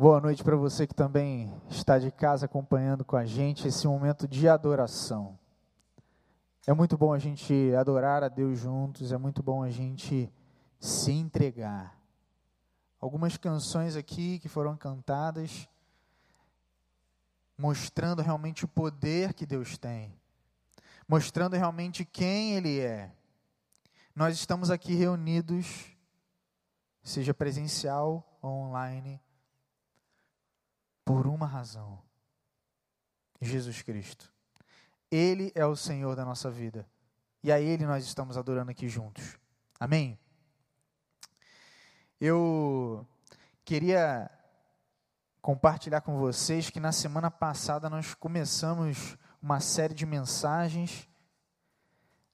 Boa noite para você que também está de casa acompanhando com a gente esse momento de adoração. É muito bom a gente adorar a Deus juntos, é muito bom a gente se entregar. Algumas canções aqui que foram cantadas mostrando realmente o poder que Deus tem, mostrando realmente quem Ele é. Nós estamos aqui reunidos, seja presencial ou online, por uma razão: Jesus Cristo. Ele é o Senhor da nossa vida. E a Ele nós estamos adorando aqui juntos. Amém? Eu queria compartilhar com vocês que na semana passada nós começamos uma série de mensagens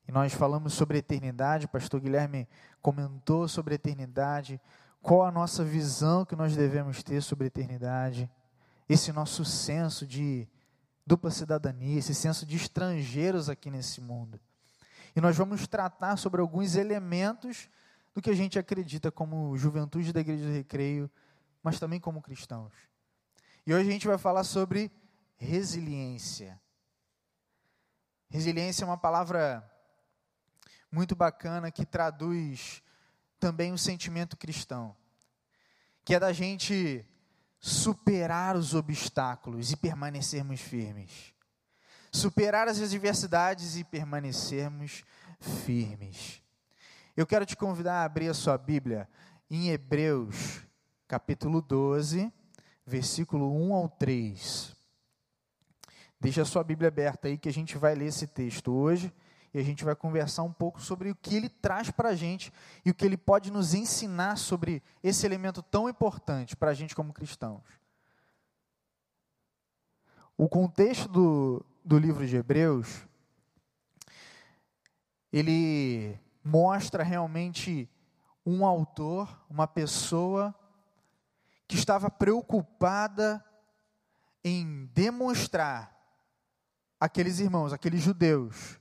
e nós falamos sobre eternidade. O pastor Guilherme comentou sobre eternidade, qual a nossa visão que nós devemos ter sobre eternidade esse nosso senso de dupla cidadania, esse senso de estrangeiros aqui nesse mundo. E nós vamos tratar sobre alguns elementos do que a gente acredita como juventude da Igreja do Recreio, mas também como cristãos. E hoje a gente vai falar sobre resiliência. Resiliência é uma palavra muito bacana que traduz também o sentimento cristão, que é da gente superar os obstáculos e permanecermos firmes. Superar as adversidades e permanecermos firmes. Eu quero te convidar a abrir a sua Bíblia em Hebreus, capítulo 12, versículo 1 ao 3. Deixa a sua Bíblia aberta aí que a gente vai ler esse texto hoje e a gente vai conversar um pouco sobre o que ele traz para a gente e o que ele pode nos ensinar sobre esse elemento tão importante para a gente como cristãos. O contexto do, do livro de Hebreus, ele mostra realmente um autor, uma pessoa que estava preocupada em demonstrar aqueles irmãos, aqueles judeus,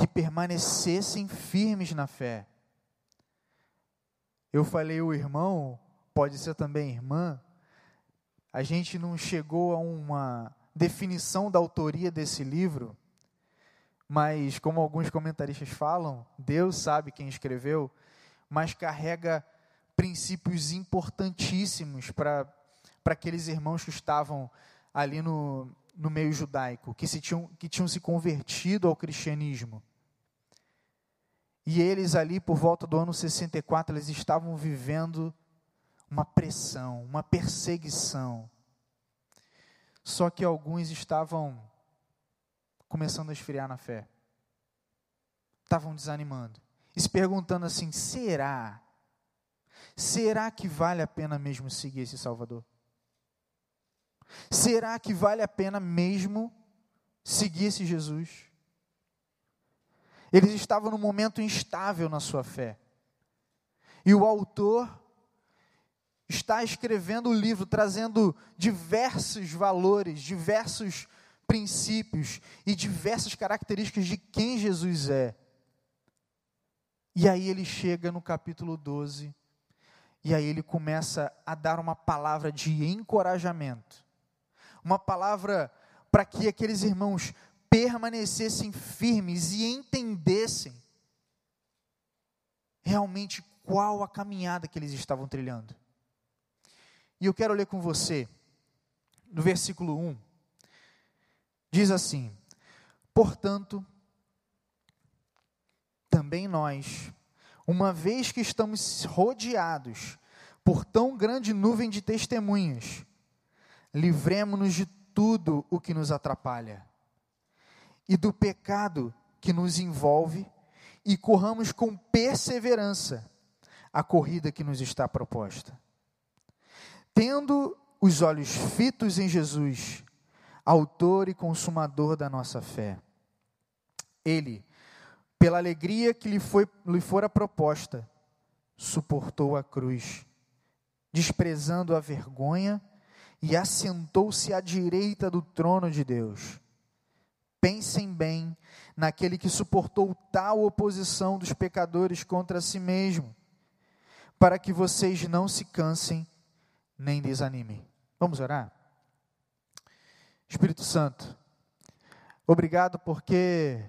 que permanecessem firmes na fé. Eu falei o irmão, pode ser também irmã. A gente não chegou a uma definição da autoria desse livro, mas como alguns comentaristas falam, Deus sabe quem escreveu, mas carrega princípios importantíssimos para aqueles irmãos que estavam ali no, no meio judaico, que, se tinham, que tinham se convertido ao cristianismo. E eles ali, por volta do ano 64, eles estavam vivendo uma pressão, uma perseguição. Só que alguns estavam começando a esfriar na fé. Estavam desanimando. E se perguntando assim: será? Será que vale a pena mesmo seguir esse Salvador? Será que vale a pena mesmo seguir esse Jesus? Eles estavam num momento instável na sua fé. E o autor está escrevendo o livro, trazendo diversos valores, diversos princípios e diversas características de quem Jesus é. E aí ele chega no capítulo 12, e aí ele começa a dar uma palavra de encorajamento, uma palavra para que aqueles irmãos permanecessem firmes e entendessem realmente qual a caminhada que eles estavam trilhando. E eu quero ler com você, no versículo 1, diz assim: Portanto, também nós, uma vez que estamos rodeados por tão grande nuvem de testemunhas, livremos-nos de tudo o que nos atrapalha e do pecado que nos envolve e corramos com perseverança a corrida que nos está proposta. Tendo os olhos fitos em Jesus, autor e consumador da nossa fé. Ele, pela alegria que lhe, foi, lhe fora proposta, suportou a cruz, desprezando a vergonha, e assentou-se à direita do trono de Deus. Pensem bem naquele que suportou tal oposição dos pecadores contra si mesmo, para que vocês não se cansem nem desanimem. Vamos orar? Espírito Santo, obrigado porque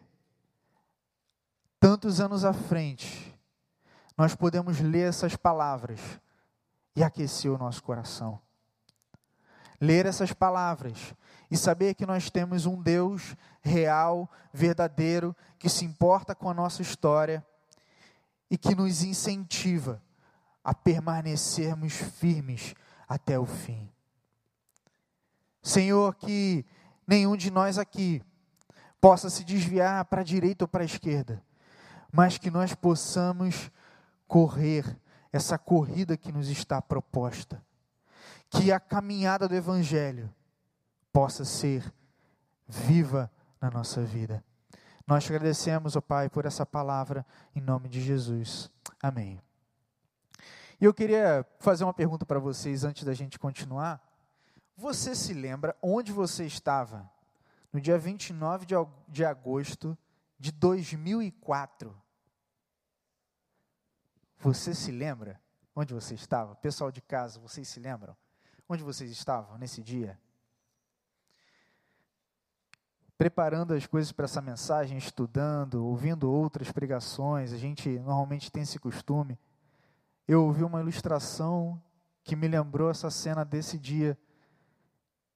tantos anos à frente nós podemos ler essas palavras e aquecer o nosso coração. Ler essas palavras e saber que nós temos um Deus real, verdadeiro, que se importa com a nossa história e que nos incentiva a permanecermos firmes até o fim. Senhor, que nenhum de nós aqui possa se desviar para a direita ou para a esquerda, mas que nós possamos correr essa corrida que nos está proposta. Que a caminhada do Evangelho possa ser viva na nossa vida. Nós te agradecemos, ó oh Pai, por essa palavra, em nome de Jesus. Amém. E eu queria fazer uma pergunta para vocês antes da gente continuar. Você se lembra onde você estava no dia 29 de agosto de 2004? Você se lembra onde você estava? Pessoal de casa, vocês se lembram? Onde vocês estavam nesse dia? Preparando as coisas para essa mensagem, estudando, ouvindo outras pregações, a gente normalmente tem esse costume. Eu ouvi uma ilustração que me lembrou essa cena desse dia.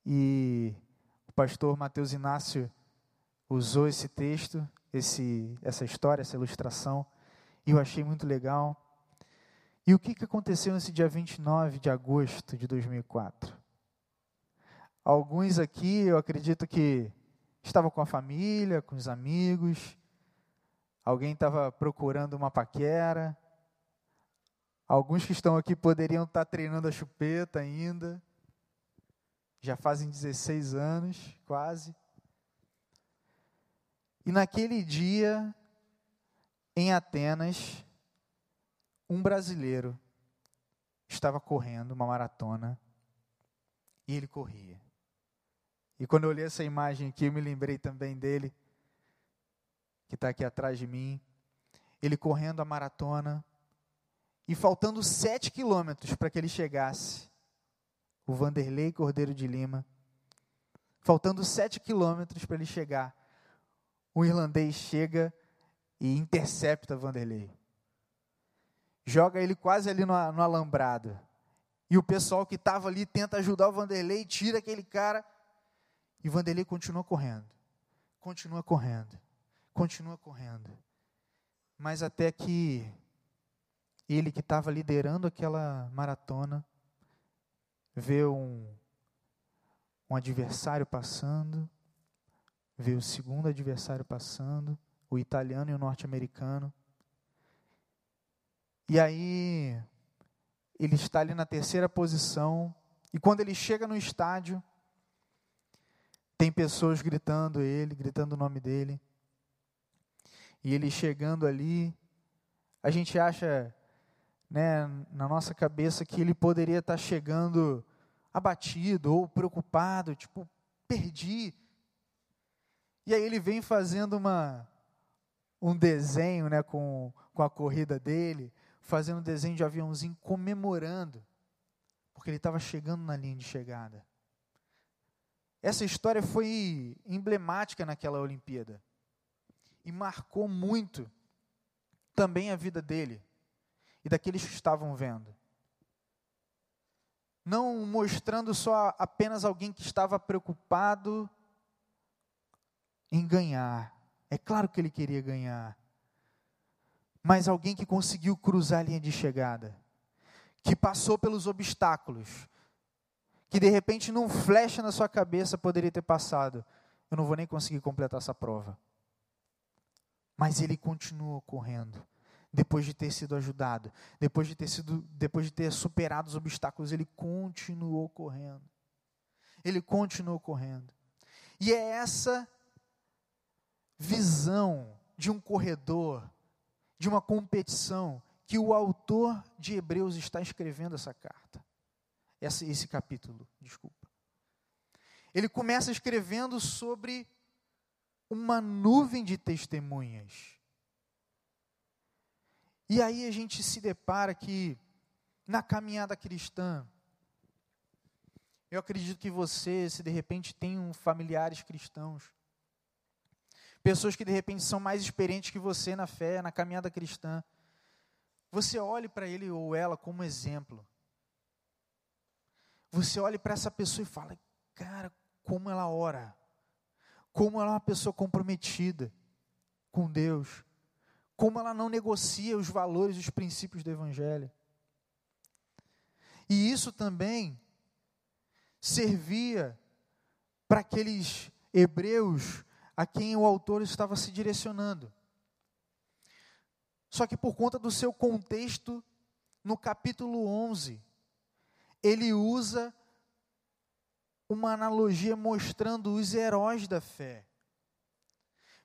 E o pastor Mateus Inácio usou esse texto, esse, essa história, essa ilustração, e eu achei muito legal. E o que, que aconteceu nesse dia 29 de agosto de 2004? Alguns aqui, eu acredito que estavam com a família, com os amigos, alguém estava procurando uma paquera, alguns que estão aqui poderiam estar treinando a chupeta ainda, já fazem 16 anos, quase. E naquele dia, em Atenas, um brasileiro estava correndo uma maratona e ele corria. E quando eu olhei essa imagem aqui, eu me lembrei também dele, que está aqui atrás de mim. Ele correndo a maratona e faltando sete quilômetros para que ele chegasse, o Vanderlei Cordeiro de Lima, faltando sete quilômetros para ele chegar, o irlandês chega e intercepta Vanderlei joga ele quase ali no, no alambrado. E o pessoal que estava ali tenta ajudar o Vanderlei, tira aquele cara. E Vanderlei continua correndo. Continua correndo. Continua correndo. Mas até que ele que estava liderando aquela maratona, vê um, um adversário passando, vê o segundo adversário passando, o italiano e o norte-americano. E aí, ele está ali na terceira posição. E quando ele chega no estádio, tem pessoas gritando ele, gritando o nome dele. E ele chegando ali, a gente acha, né, na nossa cabeça que ele poderia estar chegando abatido ou preocupado, tipo, perdi. E aí ele vem fazendo uma um desenho, né, com, com a corrida dele, fazendo desenho de aviãozinho, comemorando, porque ele estava chegando na linha de chegada. Essa história foi emblemática naquela Olimpíada e marcou muito também a vida dele e daqueles que estavam vendo. Não mostrando só apenas alguém que estava preocupado em ganhar. É claro que ele queria ganhar mas alguém que conseguiu cruzar a linha de chegada, que passou pelos obstáculos, que de repente num flecha na sua cabeça poderia ter passado, eu não vou nem conseguir completar essa prova. Mas ele continuou correndo, depois de ter sido ajudado, depois de ter sido, depois de ter superado os obstáculos, ele continuou correndo. Ele continuou correndo. E é essa visão de um corredor de uma competição que o autor de Hebreus está escrevendo essa carta. Esse, esse capítulo, desculpa. Ele começa escrevendo sobre uma nuvem de testemunhas. E aí a gente se depara que na caminhada cristã Eu acredito que você, se de repente tem um familiares cristãos, pessoas que de repente são mais experientes que você na fé, na caminhada cristã, você olhe para ele ou ela como exemplo. Você olhe para essa pessoa e fala: cara, como ela ora, como ela é uma pessoa comprometida com Deus, como ela não negocia os valores os princípios do Evangelho. E isso também servia para aqueles hebreus a quem o autor estava se direcionando. Só que por conta do seu contexto, no capítulo 11, ele usa uma analogia mostrando os heróis da fé.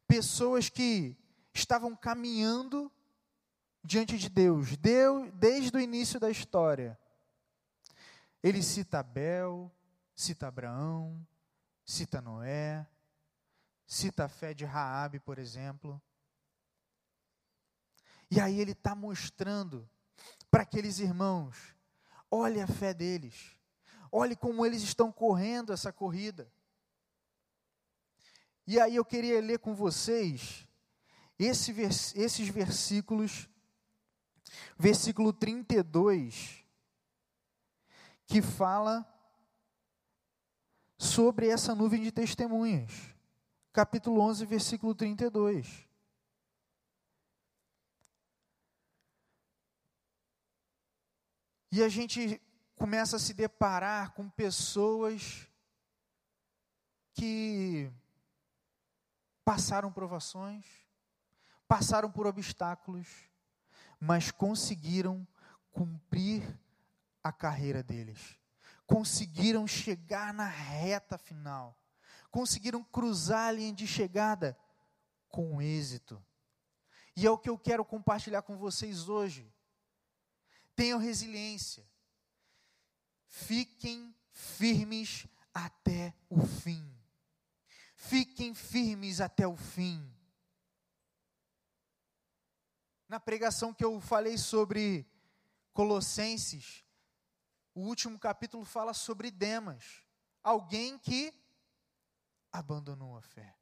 Pessoas que estavam caminhando diante de Deus, Deus desde o início da história. Ele cita Abel, cita Abraão, cita Noé, cita a fé de Raabe, por exemplo. E aí ele está mostrando para aqueles irmãos, olhe a fé deles, olhe como eles estão correndo essa corrida. E aí eu queria ler com vocês esse esses versículos, versículo 32, que fala sobre essa nuvem de testemunhas. Capítulo 11, versículo 32. E a gente começa a se deparar com pessoas que passaram provações, passaram por obstáculos, mas conseguiram cumprir a carreira deles, conseguiram chegar na reta final, conseguiram cruzar a linha de chegada com êxito. E é o que eu quero compartilhar com vocês hoje. Tenham resiliência, fiquem firmes até o fim. Fiquem firmes até o fim na pregação que eu falei sobre Colossenses, o último capítulo fala sobre Demas, alguém que abandonou a fé.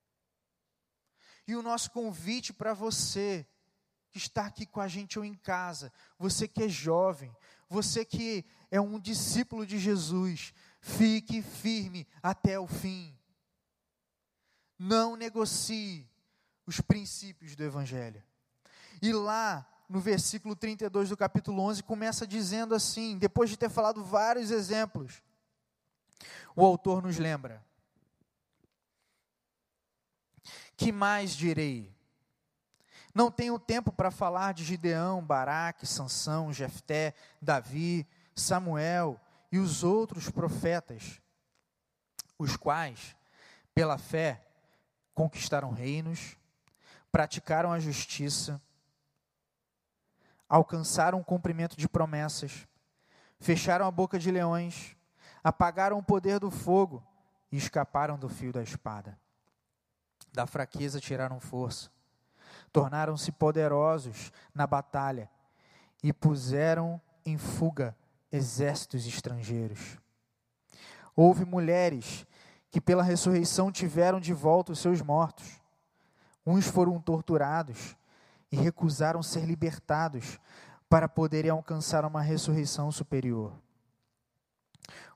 E o nosso convite para você que está aqui com a gente ou em casa, você que é jovem, você que é um discípulo de Jesus, fique firme até o fim. Não negocie os princípios do Evangelho. E lá, no versículo 32 do capítulo 11, começa dizendo assim, depois de ter falado vários exemplos, o autor nos lembra: Que mais direi? Não tenho tempo para falar de Gideão, Baraque, Sansão, Jefté, Davi, Samuel e os outros profetas, os quais, pela fé, conquistaram reinos, praticaram a justiça, alcançaram o cumprimento de promessas, fecharam a boca de leões, apagaram o poder do fogo e escaparam do fio da espada. Da fraqueza tiraram força, tornaram-se poderosos na batalha e puseram em fuga exércitos estrangeiros. Houve mulheres que pela ressurreição tiveram de volta os seus mortos. Uns foram torturados, e recusaram ser libertados para poderem alcançar uma ressurreição superior.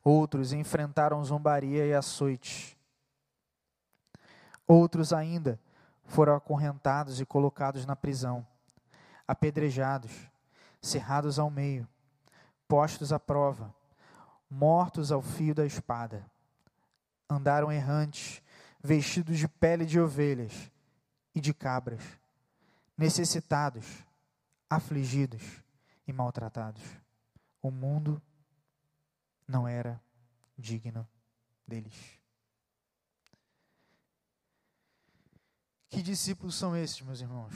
Outros enfrentaram zombaria e açoite. Outros ainda foram acorrentados e colocados na prisão, apedrejados, cerrados ao meio, postos à prova, mortos ao fio da espada. Andaram errantes, vestidos de pele de ovelhas e de cabras necessitados, afligidos e maltratados. O mundo não era digno deles. Que discípulos são esses, meus irmãos?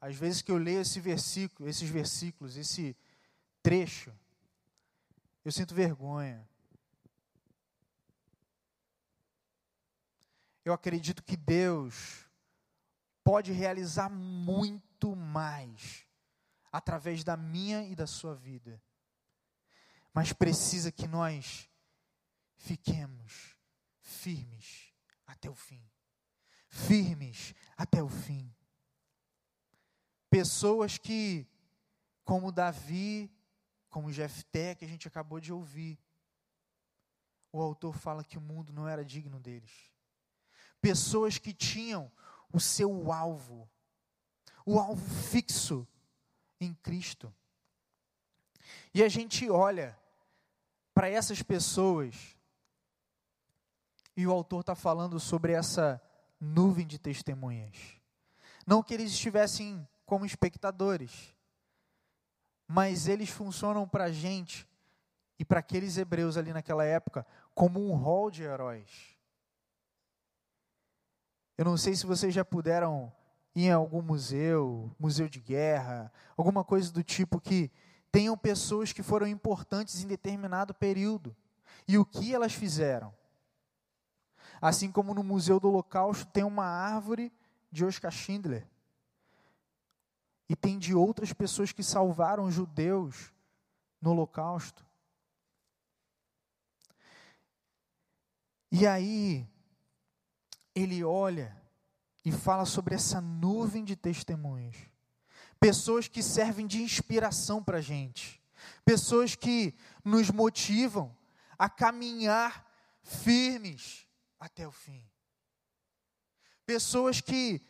Às vezes que eu leio esse versículo, esses versículos, esse trecho, eu sinto vergonha. Eu acredito que Deus pode realizar muito mais através da minha e da sua vida. mas precisa que nós fiquemos firmes até o fim. Firmes até o fim. Pessoas que, como Davi, como Jefté, que a gente acabou de ouvir, o autor fala que o mundo não era digno deles. Pessoas que tinham o seu alvo, o alvo fixo em Cristo. E a gente olha para essas pessoas, e o autor está falando sobre essa nuvem de testemunhas. Não que eles estivessem como espectadores, mas eles funcionam para a gente e para aqueles hebreus ali naquela época como um rol de heróis. Eu não sei se vocês já puderam ir em algum museu, museu de guerra, alguma coisa do tipo que tenham pessoas que foram importantes em determinado período. E o que elas fizeram? Assim como no Museu do Holocausto tem uma árvore de Oscar Schindler. E tem de outras pessoas que salvaram judeus no Holocausto. E aí, ele olha e fala sobre essa nuvem de testemunhos pessoas que servem de inspiração para a gente, pessoas que nos motivam a caminhar firmes até o fim, pessoas que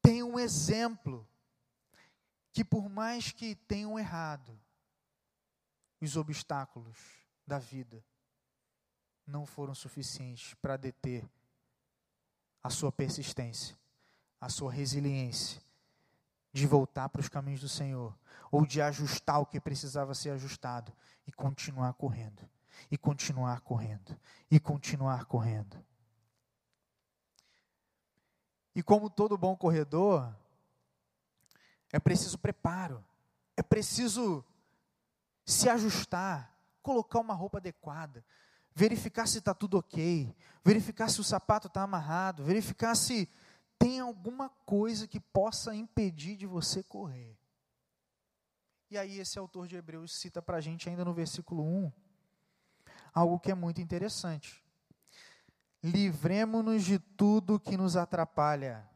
têm um exemplo, que por mais que tenham errado, os obstáculos da vida não foram suficientes para deter a sua persistência, a sua resiliência de voltar para os caminhos do Senhor, ou de ajustar o que precisava ser ajustado e continuar correndo, e continuar correndo, e continuar correndo. E como todo bom corredor, é preciso preparo, é preciso se ajustar, colocar uma roupa adequada, verificar se está tudo ok, verificar se o sapato está amarrado, verificar se tem alguma coisa que possa impedir de você correr. E aí, esse autor de Hebreus cita para a gente, ainda no versículo 1, algo que é muito interessante. Livremos-nos de tudo que nos atrapalha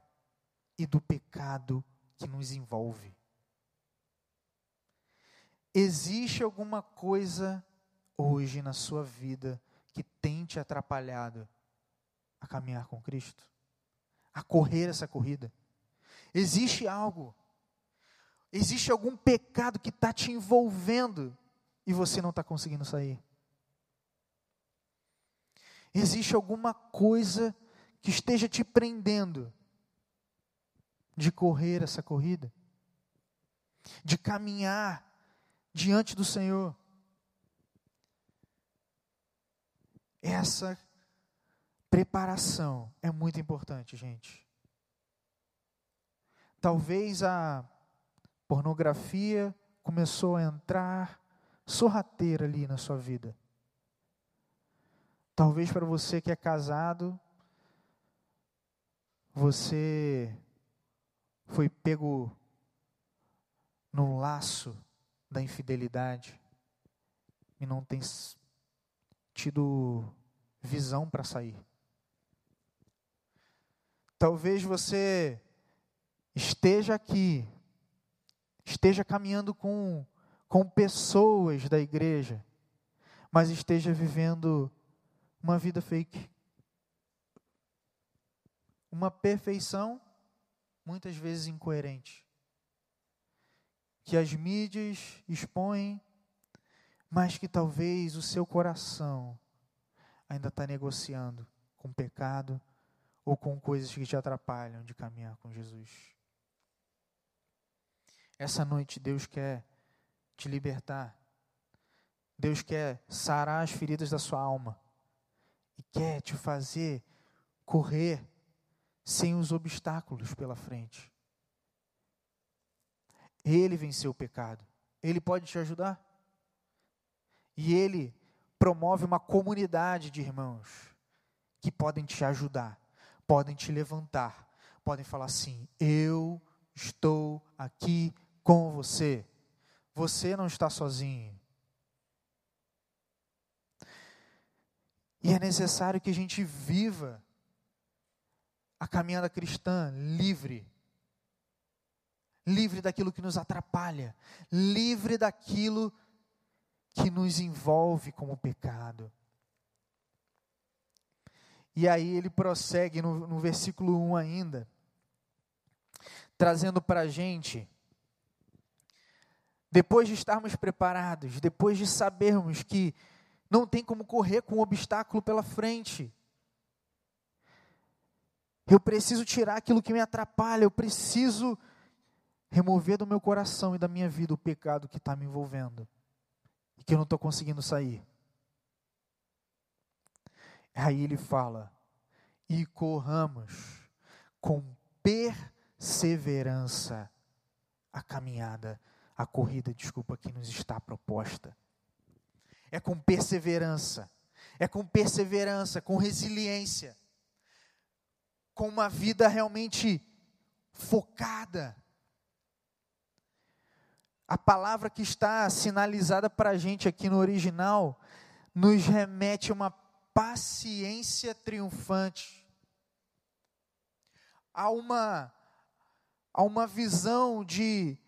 e do pecado que nos envolve. Existe alguma coisa hoje na sua vida que tem te atrapalhado a caminhar com Cristo? a correr essa corrida. Existe algo, existe algum pecado que está te envolvendo e você não está conseguindo sair. Existe alguma coisa que esteja te prendendo de correr essa corrida, de caminhar diante do Senhor. Essa Preparação é muito importante, gente. Talvez a pornografia começou a entrar sorrateira ali na sua vida. Talvez para você que é casado, você foi pego no laço da infidelidade e não tem tido visão para sair. Talvez você esteja aqui, esteja caminhando com, com pessoas da igreja, mas esteja vivendo uma vida fake. Uma perfeição, muitas vezes incoerente, que as mídias expõem, mas que talvez o seu coração ainda está negociando com pecado, ou com coisas que te atrapalham de caminhar com Jesus. Essa noite Deus quer te libertar. Deus quer sarar as feridas da sua alma quer te fazer correr sem os obstáculos pela frente. Ele venceu o pecado. Ele pode te ajudar. E ele promove uma comunidade de irmãos que podem te ajudar podem te levantar, podem falar assim: Eu estou aqui com você. Você não está sozinho. E é necessário que a gente viva a caminhada cristã livre. Livre daquilo que nos atrapalha, livre daquilo que nos envolve como pecado. E aí ele prossegue no, no versículo 1 ainda, trazendo para a gente, depois de estarmos preparados, depois de sabermos que não tem como correr com um obstáculo pela frente, eu preciso tirar aquilo que me atrapalha, eu preciso remover do meu coração e da minha vida o pecado que está me envolvendo e que eu não estou conseguindo sair. Aí ele fala: e corramos com perseverança a caminhada, a corrida, desculpa, que nos está proposta. É com perseverança, é com perseverança, com resiliência. Com uma vida realmente focada. A palavra que está sinalizada para a gente aqui no original nos remete a uma paciência triunfante, a uma, a uma visão de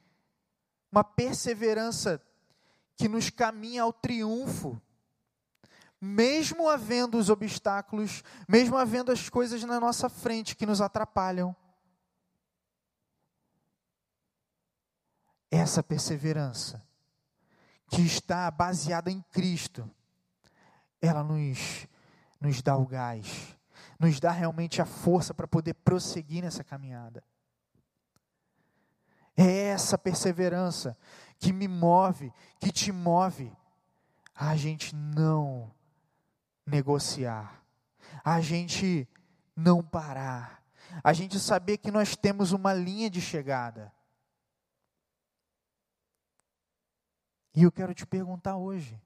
uma perseverança que nos caminha ao triunfo mesmo havendo os obstáculos, mesmo havendo as coisas na nossa frente que nos atrapalham. Essa perseverança, que está baseada em Cristo, ela nos, nos dá o gás, nos dá realmente a força para poder prosseguir nessa caminhada. É essa perseverança que me move, que te move a gente não negociar, a gente não parar, a gente saber que nós temos uma linha de chegada. E eu quero te perguntar hoje: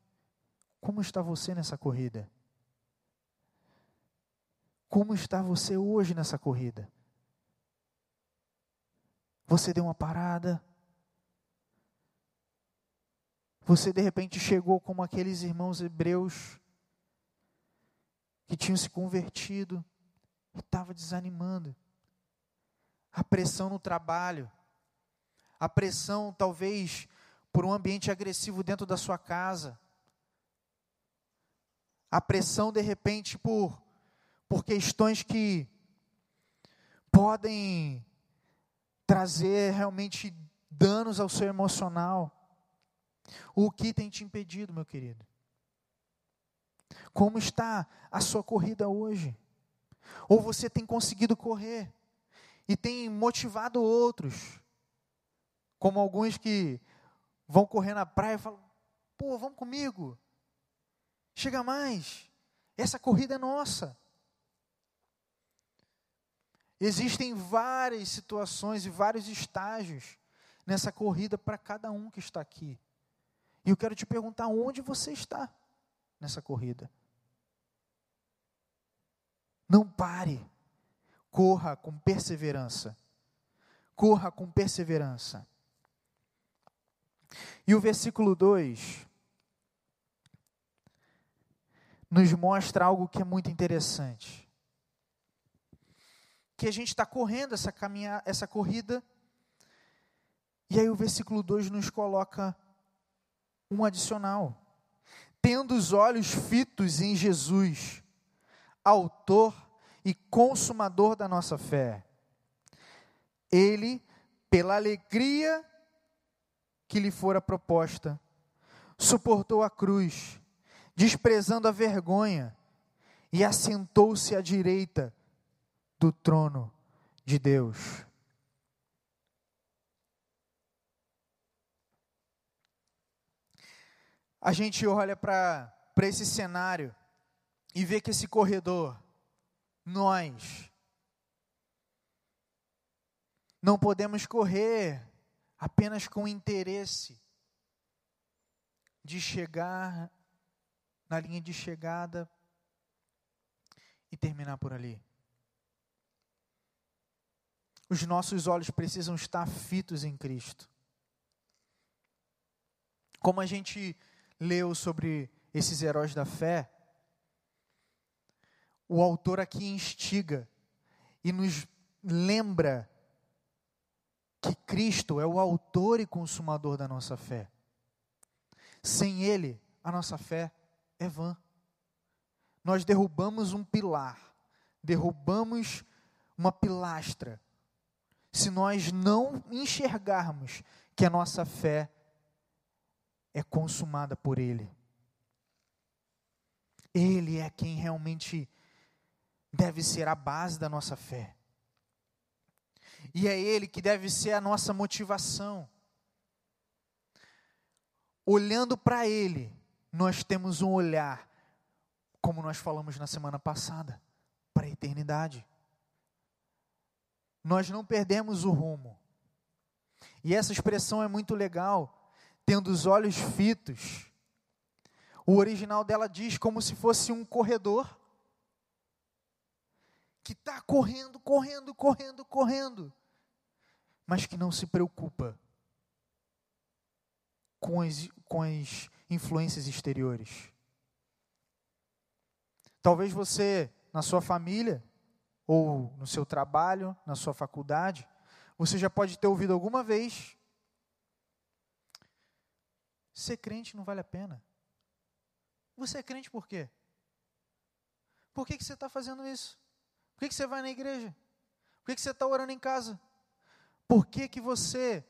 como está você nessa corrida? Como está você hoje nessa corrida? Você deu uma parada? Você de repente chegou como aqueles irmãos hebreus que tinham se convertido e estava desanimando. A pressão no trabalho, a pressão talvez por um ambiente agressivo dentro da sua casa, a pressão de repente por por questões que podem trazer realmente danos ao seu emocional. O que tem te impedido, meu querido? Como está a sua corrida hoje? Ou você tem conseguido correr e tem motivado outros, como alguns que vão correr na praia e falam: pô, vamos comigo, chega mais, essa corrida é nossa. Existem várias situações e vários estágios nessa corrida para cada um que está aqui. E eu quero te perguntar onde você está nessa corrida. Não pare. Corra com perseverança. Corra com perseverança. E o versículo 2 nos mostra algo que é muito interessante. Que a gente está correndo essa, caminha, essa corrida, e aí o versículo 2 nos coloca um adicional tendo os olhos fitos em Jesus, Autor e Consumador da nossa fé. Ele, pela alegria que lhe fora proposta, suportou a cruz, desprezando a vergonha, e assentou-se à direita do trono de Deus. A gente olha para esse cenário e vê que esse corredor, nós, não podemos correr apenas com interesse de chegar na linha de chegada e terminar por ali. Os nossos olhos precisam estar fitos em Cristo. Como a gente leu sobre esses heróis da fé, o autor aqui instiga e nos lembra que Cristo é o autor e consumador da nossa fé. Sem Ele, a nossa fé é vã. Nós derrubamos um pilar, derrubamos uma pilastra, se nós não enxergarmos que a nossa fé é consumada por Ele. Ele é quem realmente deve ser a base da nossa fé. E é Ele que deve ser a nossa motivação. Olhando para Ele, nós temos um olhar, como nós falamos na semana passada, para a eternidade. Nós não perdemos o rumo. E essa expressão é muito legal, tendo os olhos fitos. O original dela diz como se fosse um corredor que está correndo, correndo, correndo, correndo, mas que não se preocupa com as, com as influências exteriores. Talvez você, na sua família, ou no seu trabalho, na sua faculdade, você já pode ter ouvido alguma vez: ser crente não vale a pena. Você é crente por quê? Por que, que você está fazendo isso? Por que, que você vai na igreja? Por que, que você está orando em casa? Por que, que você,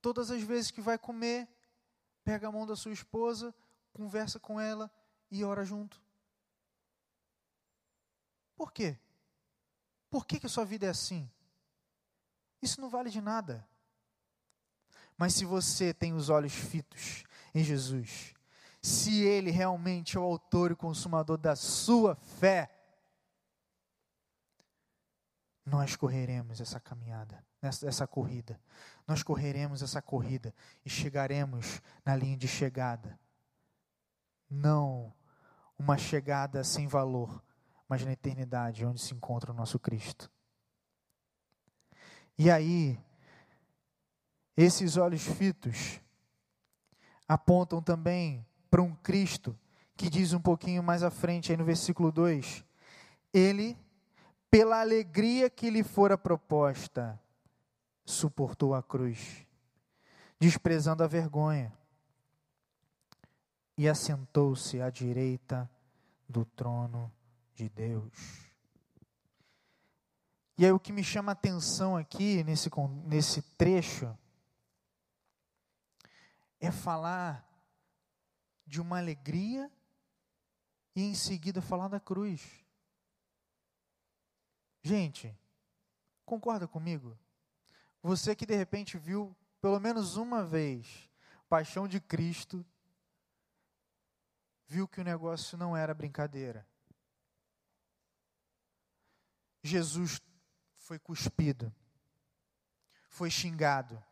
todas as vezes que vai comer, pega a mão da sua esposa, conversa com ela e ora junto? Por quê? Por que, que a sua vida é assim? Isso não vale de nada. Mas se você tem os olhos fitos em Jesus, se Ele realmente é o autor e consumador da sua fé, nós correremos essa caminhada, essa, corrida. Nós correremos essa corrida e chegaremos na linha de chegada. Não uma chegada sem valor, mas na eternidade, onde se encontra o nosso Cristo. E aí, esses olhos fitos apontam também para um Cristo que diz um pouquinho mais à frente, aí no versículo 2: Ele pela alegria que lhe fora proposta, suportou a cruz, desprezando a vergonha, e assentou-se à direita do trono de Deus. E aí o que me chama a atenção aqui nesse, nesse trecho é falar de uma alegria e em seguida falar da cruz. Gente, concorda comigo? Você que de repente viu pelo menos uma vez Paixão de Cristo, viu que o negócio não era brincadeira. Jesus foi cuspido, foi xingado,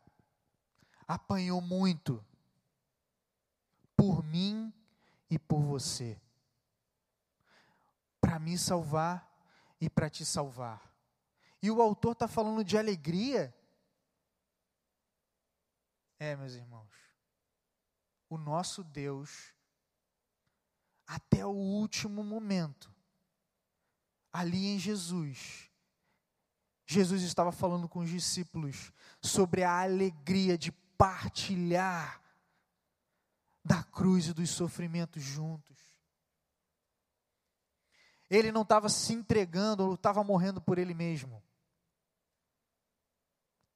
apanhou muito por mim e por você, para me salvar e para te salvar. E o autor está falando de alegria. É, meus irmãos, o nosso Deus, até o último momento, ali em Jesus, Jesus estava falando com os discípulos sobre a alegria de partilhar da cruz e dos sofrimentos juntos. Ele não estava se entregando ou estava morrendo por ele mesmo.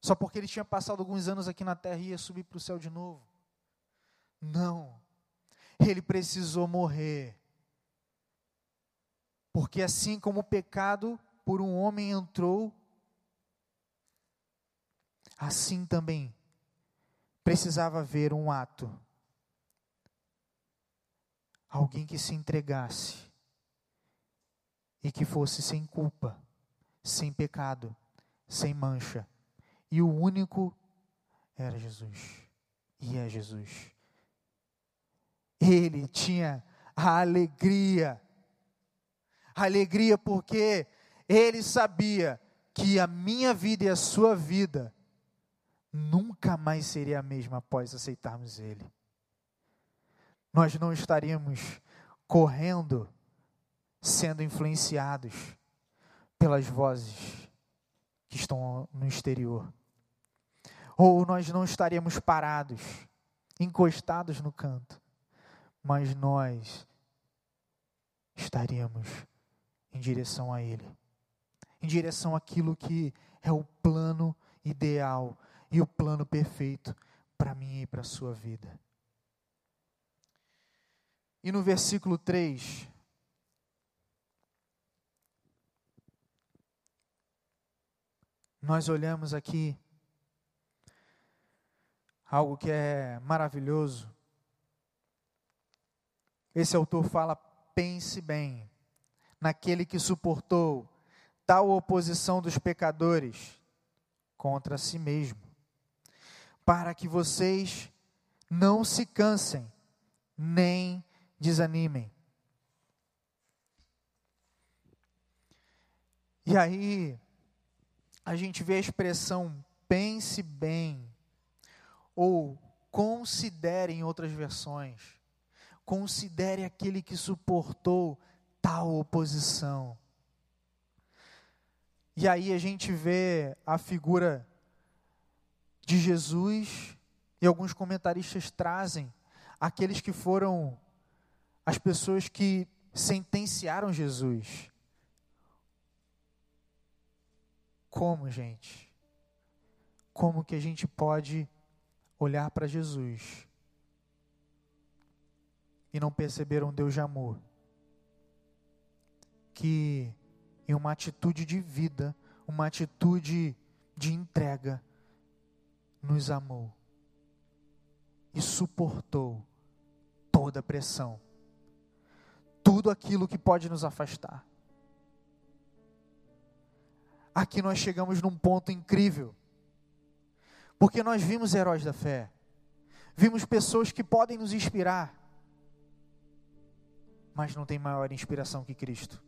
Só porque ele tinha passado alguns anos aqui na terra e ia subir para o céu de novo. Não. Ele precisou morrer. Porque assim como o pecado por um homem entrou, assim também precisava haver um ato. Alguém que se entregasse e que fosse sem culpa, sem pecado, sem mancha. E o único era Jesus. E é Jesus. Ele tinha a alegria. A alegria porque ele sabia que a minha vida e a sua vida nunca mais seria a mesma após aceitarmos Ele. Nós não estaríamos correndo sendo influenciados pelas vozes que estão no exterior. Ou nós não estaríamos parados, encostados no canto, mas nós estaríamos em direção a Ele, em direção àquilo que é o plano ideal e o plano perfeito para mim e para a sua vida. E no versículo 3, nós olhamos aqui algo que é maravilhoso. Esse autor fala: pense bem naquele que suportou tal oposição dos pecadores contra si mesmo, para que vocês não se cansem nem desanimem. E aí, a gente vê a expressão pense bem, ou considere em outras versões, considere aquele que suportou tal oposição. E aí a gente vê a figura de Jesus, e alguns comentaristas trazem aqueles que foram as pessoas que sentenciaram Jesus. Como, gente? Como que a gente pode olhar para Jesus e não perceber um Deus de amor? Que em uma atitude de vida, uma atitude de entrega, nos amou e suportou toda a pressão, tudo aquilo que pode nos afastar aqui nós chegamos num ponto incrível. Porque nós vimos heróis da fé, vimos pessoas que podem nos inspirar, mas não tem maior inspiração que Cristo.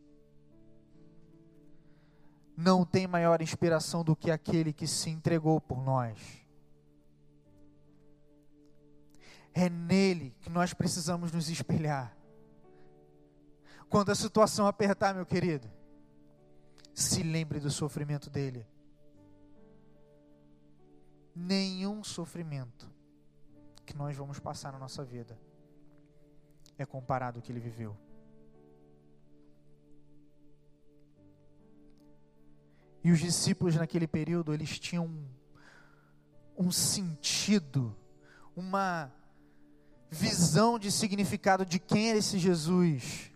Não tem maior inspiração do que aquele que se entregou por nós. É nele que nós precisamos nos espelhar. Quando a situação apertar, meu querido, se lembre do sofrimento dele. Nenhum sofrimento que nós vamos passar na nossa vida é comparado ao que ele viveu. E os discípulos naquele período, eles tinham um, um sentido, uma visão de significado de quem era esse Jesus,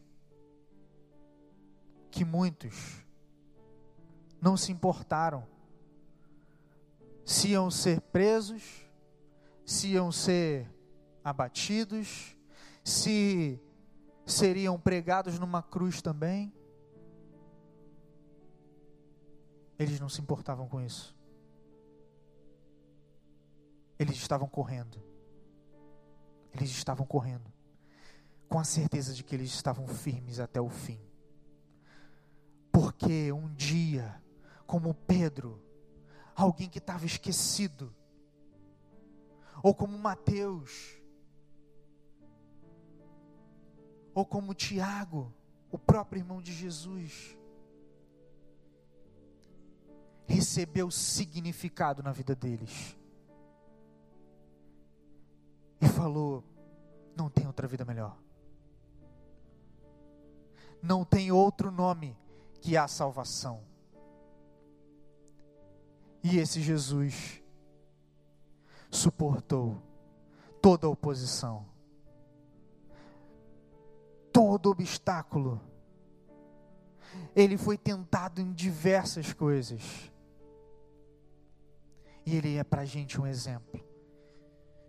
que muitos não se importaram se iam ser presos, se iam ser abatidos, se seriam pregados numa cruz também. Eles não se importavam com isso. Eles estavam correndo. Eles estavam correndo. Com a certeza de que eles estavam firmes até o fim. Porque um dia como Pedro, alguém que estava esquecido, ou como Mateus, ou como Tiago, o próprio irmão de Jesus, recebeu significado na vida deles. E falou: não tem outra vida melhor, não tem outro nome que a salvação. E esse Jesus suportou toda a oposição, todo obstáculo. Ele foi tentado em diversas coisas. E ele é para a gente um exemplo.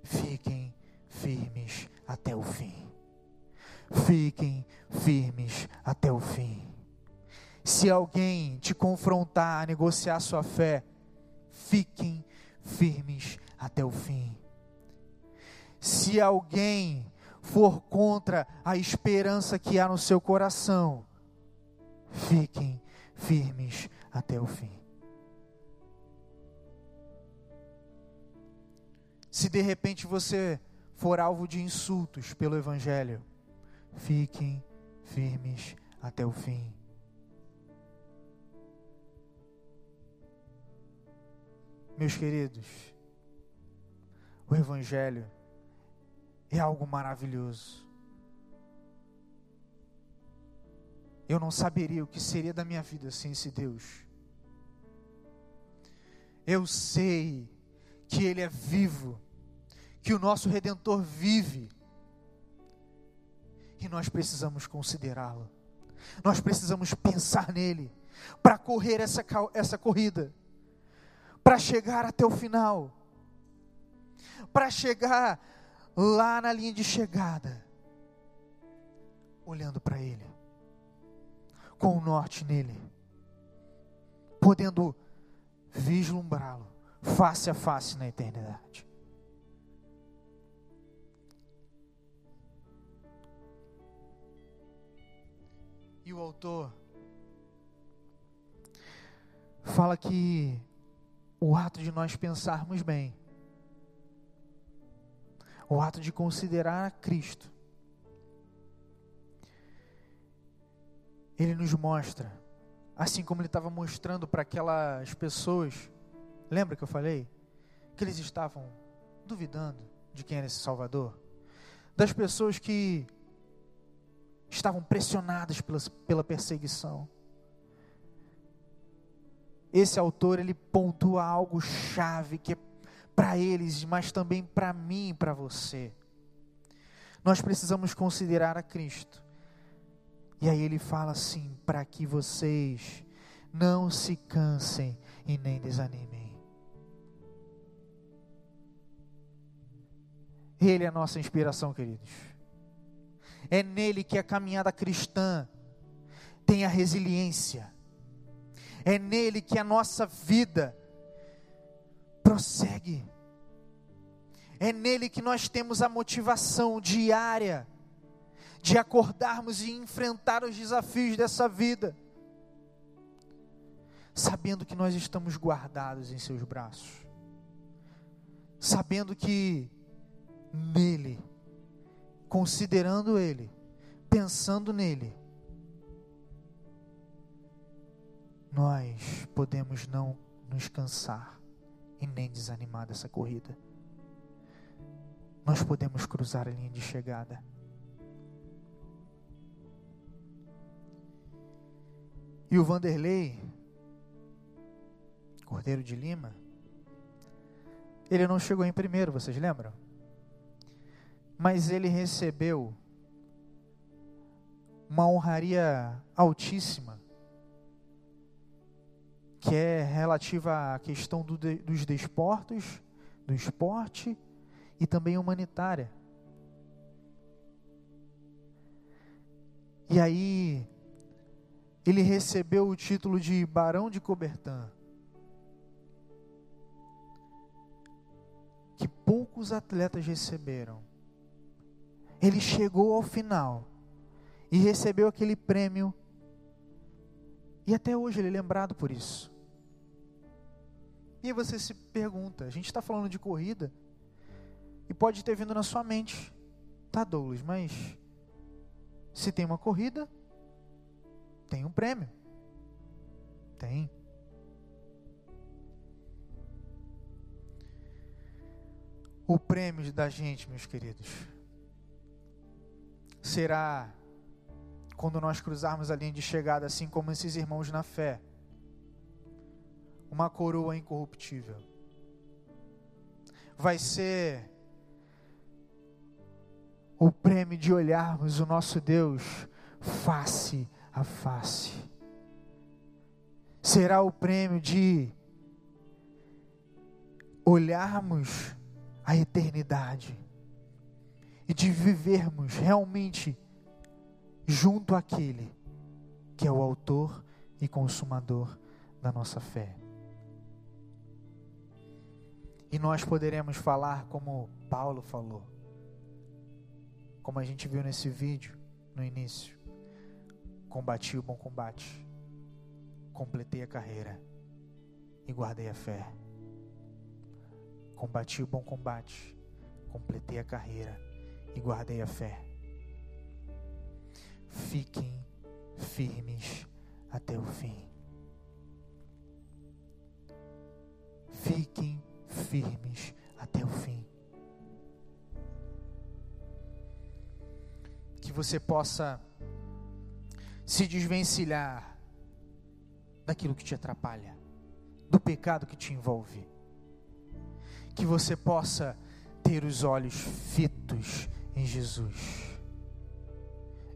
Fiquem firmes até o fim. Fiquem firmes até o fim. Se alguém te confrontar negociar sua fé, fiquem firmes até o fim. Se alguém for contra a esperança que há no seu coração, fiquem firmes até o fim. Se de repente você for alvo de insultos pelo Evangelho, fiquem firmes até o fim. Meus queridos, o Evangelho é algo maravilhoso. Eu não saberia o que seria da minha vida sem esse Deus. Eu sei que Ele é vivo, que o nosso Redentor vive, e nós precisamos considerá-lo, nós precisamos pensar nele, para correr essa, essa corrida, para chegar até o final, para chegar lá na linha de chegada, olhando para Ele, com o norte nele, podendo vislumbrá-lo face a face na eternidade. E o autor fala que o ato de nós pensarmos bem, o ato de considerar a Cristo, ele nos mostra Assim como ele estava mostrando para aquelas pessoas, lembra que eu falei? Que eles estavam duvidando de quem era esse Salvador? Das pessoas que estavam pressionadas pela, pela perseguição. Esse autor ele pontua algo chave que é para eles, mas também para mim e para você. Nós precisamos considerar a Cristo e aí ele fala assim: para que vocês não se cansem e nem desanimem. Ele é a nossa inspiração, queridos. É nele que a caminhada cristã tem a resiliência. É nele que a nossa vida prossegue. É nele que nós temos a motivação diária de acordarmos e enfrentar os desafios dessa vida, sabendo que nós estamos guardados em Seus braços, sabendo que nele, considerando Ele, pensando nele, nós podemos não nos cansar e nem desanimar dessa corrida. Nós podemos cruzar a linha de chegada. E o Vanderlei, Cordeiro de Lima, ele não chegou em primeiro, vocês lembram? Mas ele recebeu uma honraria altíssima, que é relativa à questão do dos desportos, do esporte e também humanitária. E aí, ele recebeu o título de Barão de Cobertã. Que poucos atletas receberam. Ele chegou ao final e recebeu aquele prêmio. E até hoje ele é lembrado por isso. E aí você se pergunta: a gente está falando de corrida, e pode ter vindo na sua mente, tá, Douglas, mas se tem uma corrida, tem um prêmio. Tem. O prêmio da gente, meus queridos, será quando nós cruzarmos a linha de chegada, assim como esses irmãos na fé, uma coroa incorruptível. Vai ser o prêmio de olharmos o nosso Deus face a face. Será o prêmio de olharmos a eternidade e de vivermos realmente junto àquele que é o autor e consumador da nossa fé. E nós poderemos falar como Paulo falou, como a gente viu nesse vídeo no início. Combati o bom combate, completei a carreira e guardei a fé. Combati o bom combate, completei a carreira e guardei a fé. Fiquem firmes até o fim. Firmes até o fim. Que você possa se desvencilhar daquilo que te atrapalha, do pecado que te envolve. Que você possa ter os olhos fitos em Jesus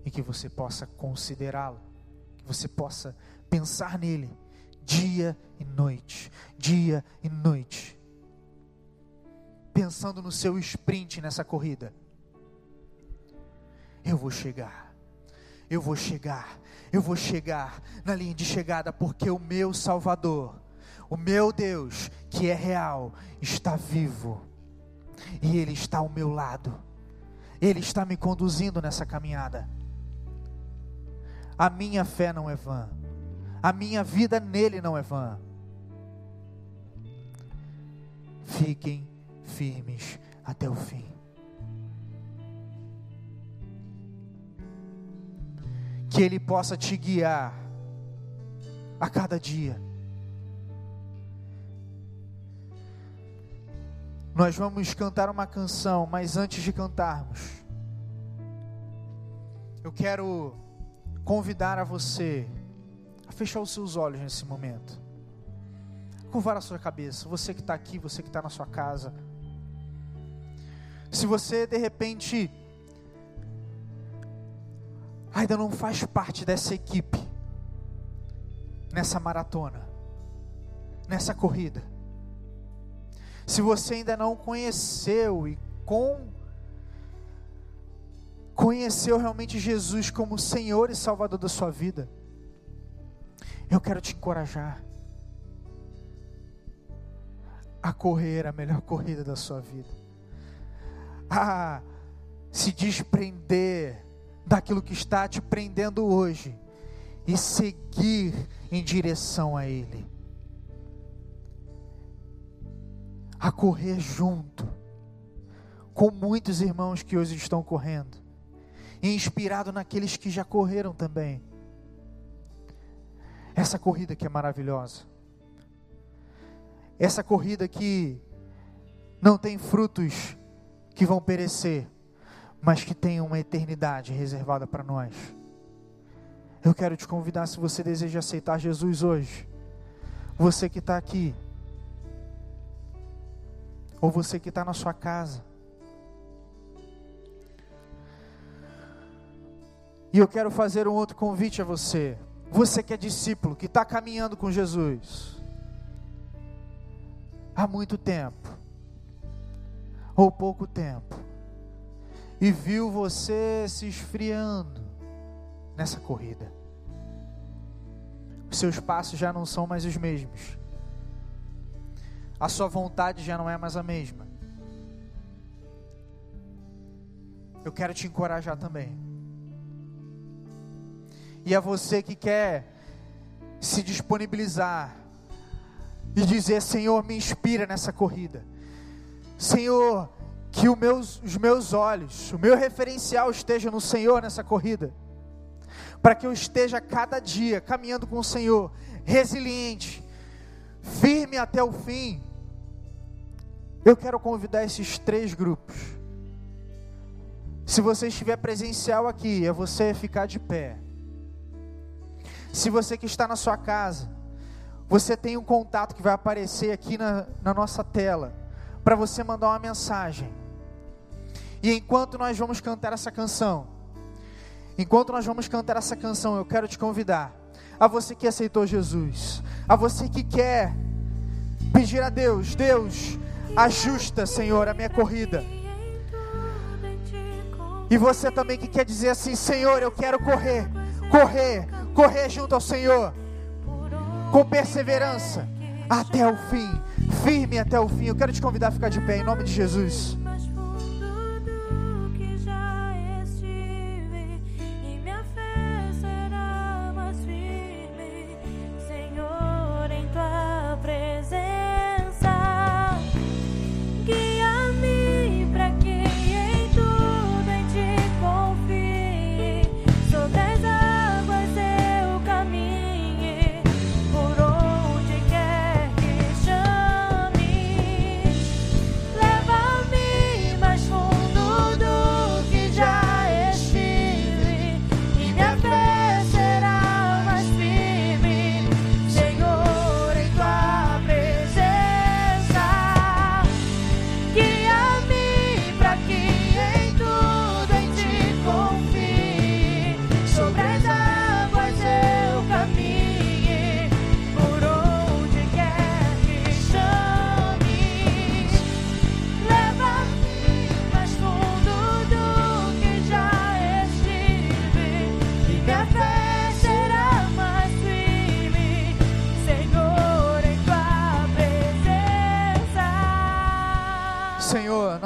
e que você possa considerá-lo, que você possa pensar nele dia e noite, dia e noite, pensando no seu sprint nessa corrida. Eu vou chegar, eu vou chegar, eu vou chegar na linha de chegada, porque o meu Salvador, o meu Deus, que é real, está vivo e Ele está ao meu lado, Ele está me conduzindo nessa caminhada. A minha fé não é vã. A minha vida nele não é vã. Fiquem firmes até o fim. Que Ele possa te guiar a cada dia. Nós vamos cantar uma canção, mas antes de cantarmos, eu quero convidar a você a fechar os seus olhos nesse momento. Curvar a sua cabeça, você que está aqui, você que está na sua casa. Se você de repente ainda não faz parte dessa equipe, nessa maratona, nessa corrida, se você ainda não conheceu e com conheceu realmente Jesus como Senhor e Salvador da sua vida, eu quero te encorajar a correr a melhor corrida da sua vida, a se desprender daquilo que está te prendendo hoje e seguir em direção a Ele, a correr junto com muitos irmãos que hoje estão correndo e inspirado naqueles que já correram também. Essa corrida que é maravilhosa. Essa corrida que não tem frutos que vão perecer, mas que tem uma eternidade reservada para nós. Eu quero te convidar, se você deseja aceitar Jesus hoje, você que está aqui, ou você que está na sua casa, E eu quero fazer um outro convite a você. Você que é discípulo, que está caminhando com Jesus há muito tempo, ou pouco tempo, e viu você se esfriando nessa corrida. Os seus passos já não são mais os mesmos, a sua vontade já não é mais a mesma. Eu quero te encorajar também e a você que quer se disponibilizar e dizer: Senhor, me inspira nessa corrida. Senhor, que meus, os meus olhos, o meu referencial esteja no Senhor nessa corrida. Para que eu esteja cada dia caminhando com o Senhor, resiliente, firme até o fim. Eu quero convidar esses três grupos. Se você estiver presencial aqui, é você ficar de pé. Se você que está na sua casa, você tem um contato que vai aparecer aqui na, na nossa tela, para você mandar uma mensagem. E enquanto nós vamos cantar essa canção, enquanto nós vamos cantar essa canção, eu quero te convidar, a você que aceitou Jesus, a você que quer pedir a Deus, Deus, ajusta, Senhor, a minha corrida. E você também que quer dizer assim, Senhor, eu quero correr, correr, correr junto ao Senhor, com perseverança, até o fim, firme até o fim. Eu quero te convidar a ficar de pé em nome de Jesus.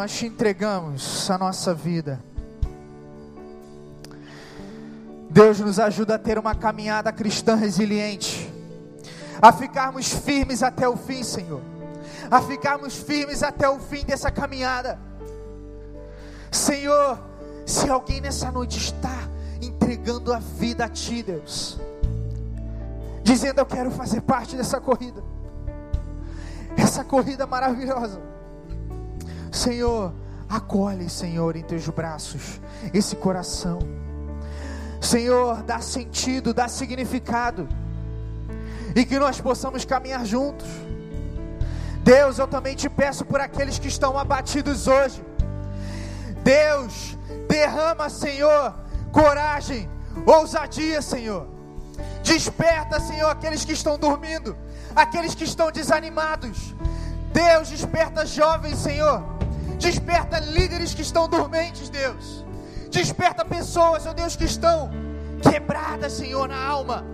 Nós te entregamos a nossa vida. Deus nos ajuda a ter uma caminhada cristã resiliente, a ficarmos firmes até o fim, Senhor, a ficarmos firmes até o fim dessa caminhada. Senhor, se alguém nessa noite está entregando a vida a Ti, Deus, dizendo: Eu quero fazer parte dessa corrida, essa corrida maravilhosa. Senhor, acolhe, Senhor, em Teus braços esse coração. Senhor, dá sentido, dá significado, e que nós possamos caminhar juntos. Deus, eu também te peço por aqueles que estão abatidos hoje. Deus, derrama, Senhor, coragem, ousadia, Senhor. Desperta, Senhor, aqueles que estão dormindo, aqueles que estão desanimados. Deus, desperta jovens, Senhor. Desperta líderes que estão dormentes, Deus. Desperta pessoas, ó Deus, que estão quebradas, Senhor, na alma.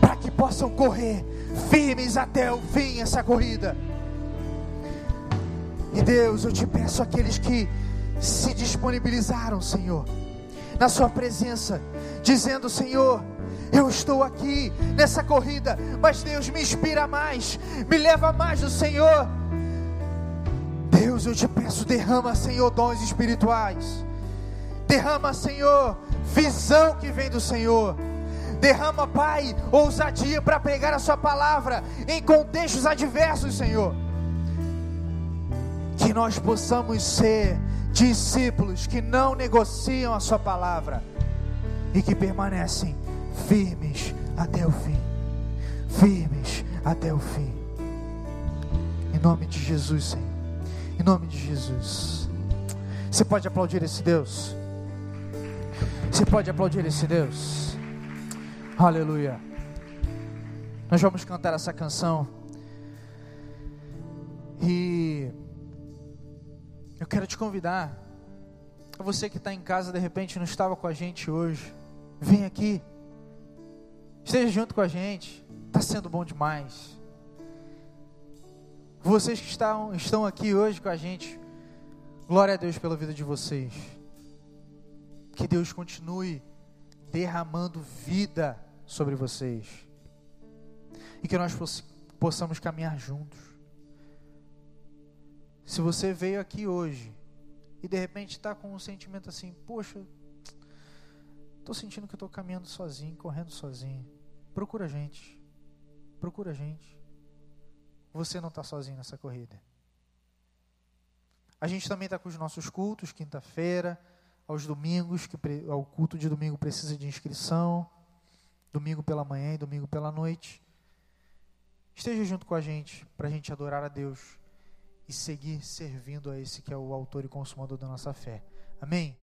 Para que possam correr firmes até o fim essa corrida. E Deus, eu te peço aqueles que se disponibilizaram, Senhor, na Sua presença, dizendo: Senhor, eu estou aqui nessa corrida, mas Deus me inspira mais, me leva mais do Senhor. Deus, eu te peço, derrama, Senhor, dons espirituais. Derrama, Senhor, visão que vem do Senhor. Derrama, Pai, ousadia para pregar a Sua palavra em contextos adversos, Senhor. Que nós possamos ser discípulos que não negociam a Sua palavra e que permanecem firmes até o fim. Firmes até o fim. Em nome de Jesus, Senhor. Em nome de Jesus. Você pode aplaudir esse Deus? Você pode aplaudir esse Deus? Aleluia. Nós vamos cantar essa canção. E eu quero te convidar, você que está em casa de repente não estava com a gente hoje, vem aqui, esteja junto com a gente, está sendo bom demais. Vocês que estão, estão aqui hoje com a gente, glória a Deus pela vida de vocês. Que Deus continue derramando vida sobre vocês. E que nós possamos caminhar juntos. Se você veio aqui hoje e de repente está com um sentimento assim, poxa, estou sentindo que estou caminhando sozinho, correndo sozinho, procura a gente, procura a gente. Você não está sozinho nessa corrida. A gente também está com os nossos cultos, quinta-feira, aos domingos, que o culto de domingo precisa de inscrição, domingo pela manhã e domingo pela noite. Esteja junto com a gente para a gente adorar a Deus e seguir servindo a esse que é o autor e consumador da nossa fé. Amém?